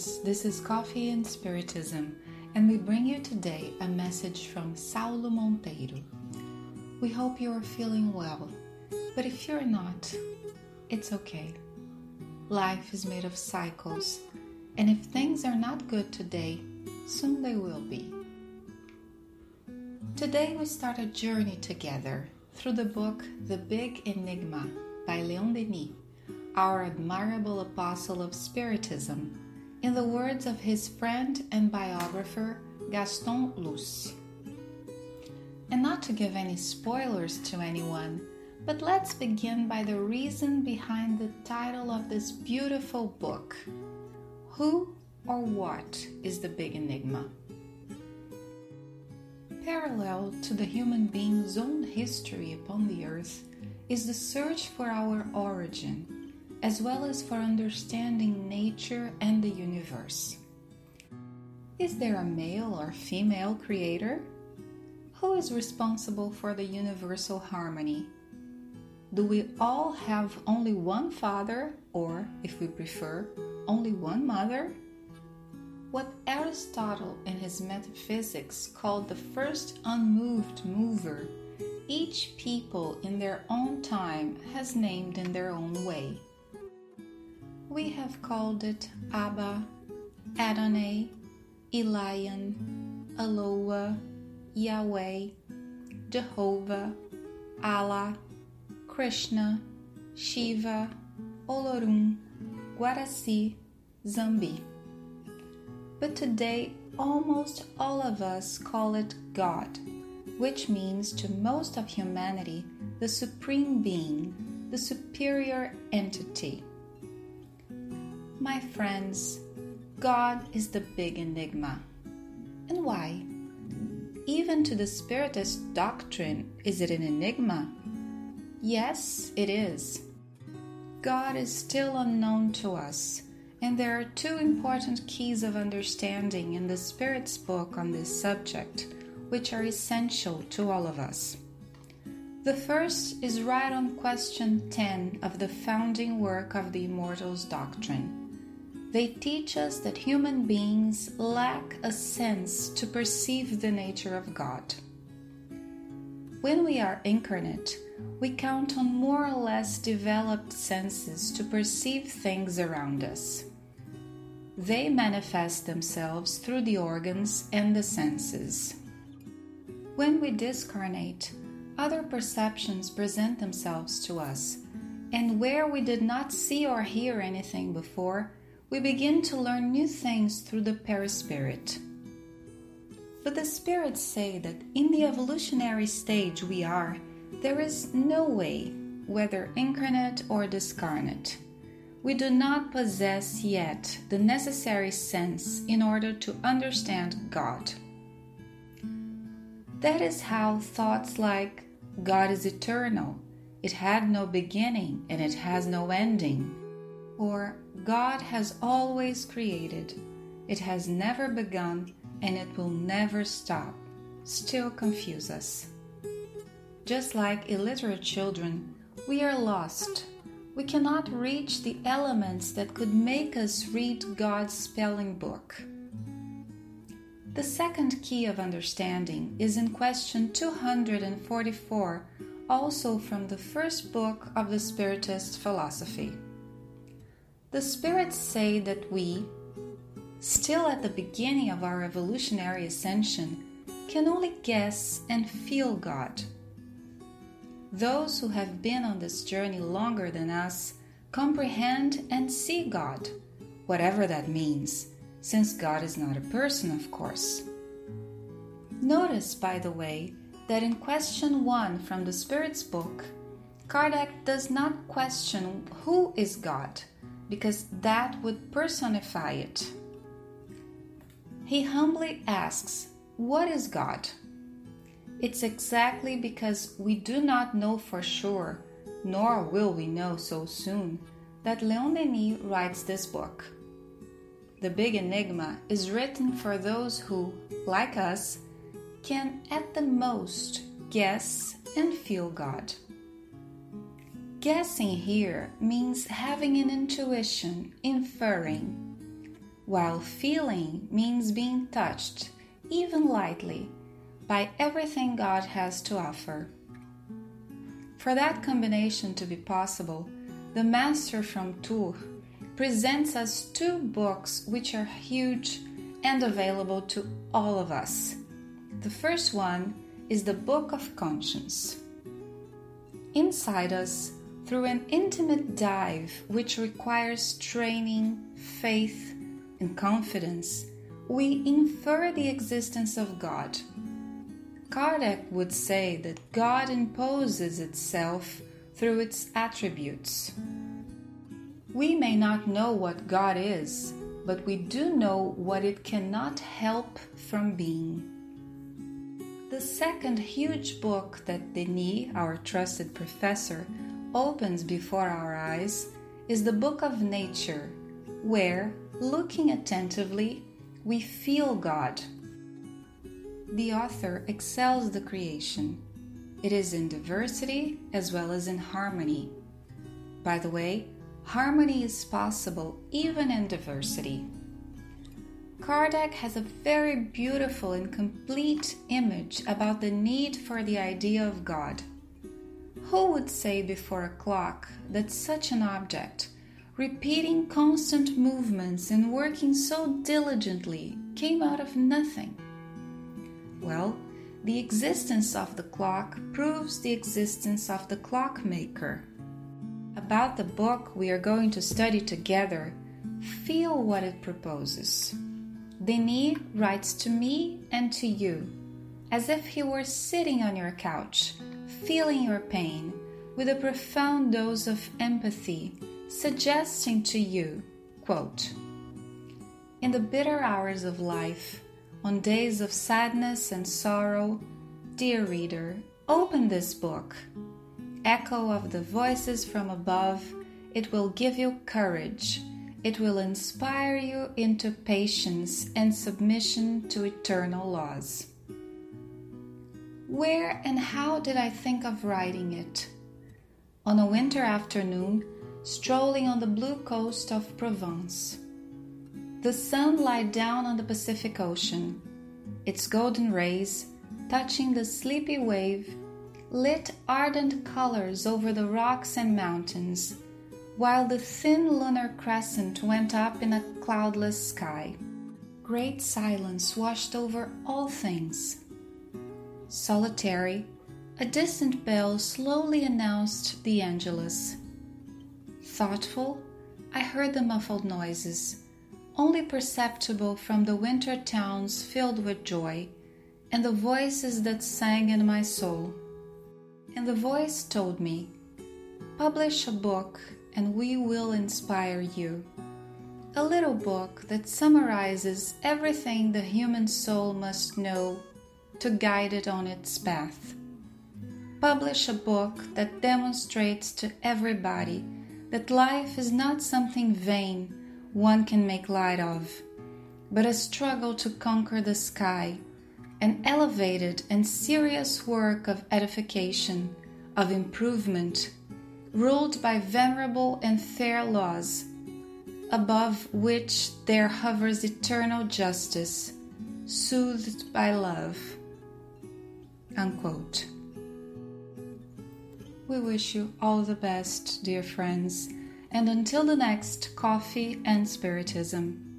Friends. This is Coffee and Spiritism, and we bring you today a message from Saulo Monteiro. We hope you are feeling well, but if you're not, it's okay. Life is made of cycles, and if things are not good today, soon they will be. Today we start a journey together through the book The Big Enigma by Leon Denis, our admirable apostle of Spiritism, in the words of his friend and biographer Gaston Luce. And not to give any spoilers to anyone, but let's begin by the reason behind the title of this beautiful book Who or What is the Big Enigma? Parallel to the human being's own history upon the earth is the search for our origin, as well as for understanding nature and the universe. Is there a male or female creator? Who is responsible for the universal harmony? Do we all have only one father, or, if we prefer, only one mother? What Aristotle in his Metaphysics called the first unmoved mover, each people in their own time has named in their own way. We have called it Abba, Adonai, Elion, Eloah, Yahweh, Jehovah, Allah, Krishna, Shiva, Olorum, Guaraci, Zambi but today almost all of us call it God, which means to most of humanity the supreme being, the superior entity. My friends, God is the big enigma. And why? Even to the Spiritist doctrine, is it an enigma? Yes, it is. God is still unknown to us and there are two important keys of understanding in the Spirit's book on this subject, which are essential to all of us. The first is right on question 10 of the founding work of the Immortals Doctrine. They teach us that human beings lack a sense to perceive the nature of God. When we are incarnate, we count on more or less developed senses to perceive things around us. They manifest themselves through the organs and the senses. When we discarnate, other perceptions present themselves to us, and where we did not see or hear anything before, we begin to learn new things through the perispirit. But the spirits say that in the evolutionary stage we are, there is no way, whether incarnate or discarnate we do not possess yet the necessary sense in order to understand God. That is how thoughts like God is eternal, it had no beginning and it has no ending, or God has always created, it has never begun and it will never stop, still confuse us. Just like illiterate children, we are lost we cannot reach the elements that could make us read God's spelling book. The second key of understanding is in question 244, also from the first book of the Spiritist philosophy. The spirits say that we, still at the beginning of our evolutionary ascension, can only guess and feel God. Those who have been on this journey longer than us comprehend and see God, whatever that means, since God is not a person, of course. Notice, by the way, that in question 1 from the Spirit's book, Kardec does not question who is God, because that would personify it. He humbly asks, What is God? It's exactly because we do not know for sure, nor will we know so soon, that Leon Denis writes this book. The Big Enigma is written for those who, like us, can at the most guess and feel God. Guessing here means having an intuition, inferring, while feeling means being touched, even lightly, by everything God has to offer. For that combination to be possible, the Master from Tours presents us two books which are huge and available to all of us. The first one is the Book of Conscience. Inside us, through an intimate dive which requires training, faith, and confidence, we infer the existence of God. Kardec would say that God imposes itself through its attributes. We may not know what God is, but we do know what it cannot help from being. The second huge book that Denis, our trusted professor, opens before our eyes is the book of nature, where, looking attentively, we feel God. The author excels the creation. It is in diversity as well as in harmony. By the way, harmony is possible even in diversity. Kardec has a very beautiful and complete image about the need for the idea of God. Who would say before a clock that such an object, repeating constant movements and working so diligently, came out of nothing? Well, the existence of the clock proves the existence of the clockmaker. About the book we are going to study together, feel what it proposes. Denis writes to me and to you, as if he were sitting on your couch feeling your pain with a profound dose of empathy, suggesting to you, quote, In the bitter hours of life, on days of sadness and sorrow, dear reader, open this book. Echo of the voices from above, it will give you courage. It will inspire you into patience and submission to eternal laws. Where and how did I think of writing it? On a winter afternoon, strolling on the blue coast of Provence. The sun lied down on the Pacific Ocean. Its golden rays, touching the sleepy wave, lit ardent colors over the rocks and mountains, while the thin lunar crescent went up in a cloudless sky. Great silence washed over all things solitary, a distant bell slowly announced the Angelus. Thoughtful, I heard the muffled noises, only perceptible from the winter towns filled with joy, and the voices that sang in my soul. And the voice told me, Publish a book, and we will inspire you. A little book that summarizes everything the human soul must know to guide it on its path. Publish a book that demonstrates to everybody that life is not something vain one can make light of, but a struggle to conquer the sky, an elevated and serious work of edification, of improvement, ruled by venerable and fair laws, above which there hovers eternal justice, soothed by love. Unquote. We wish you all the best, dear friends, and until the next Coffee and Spiritism.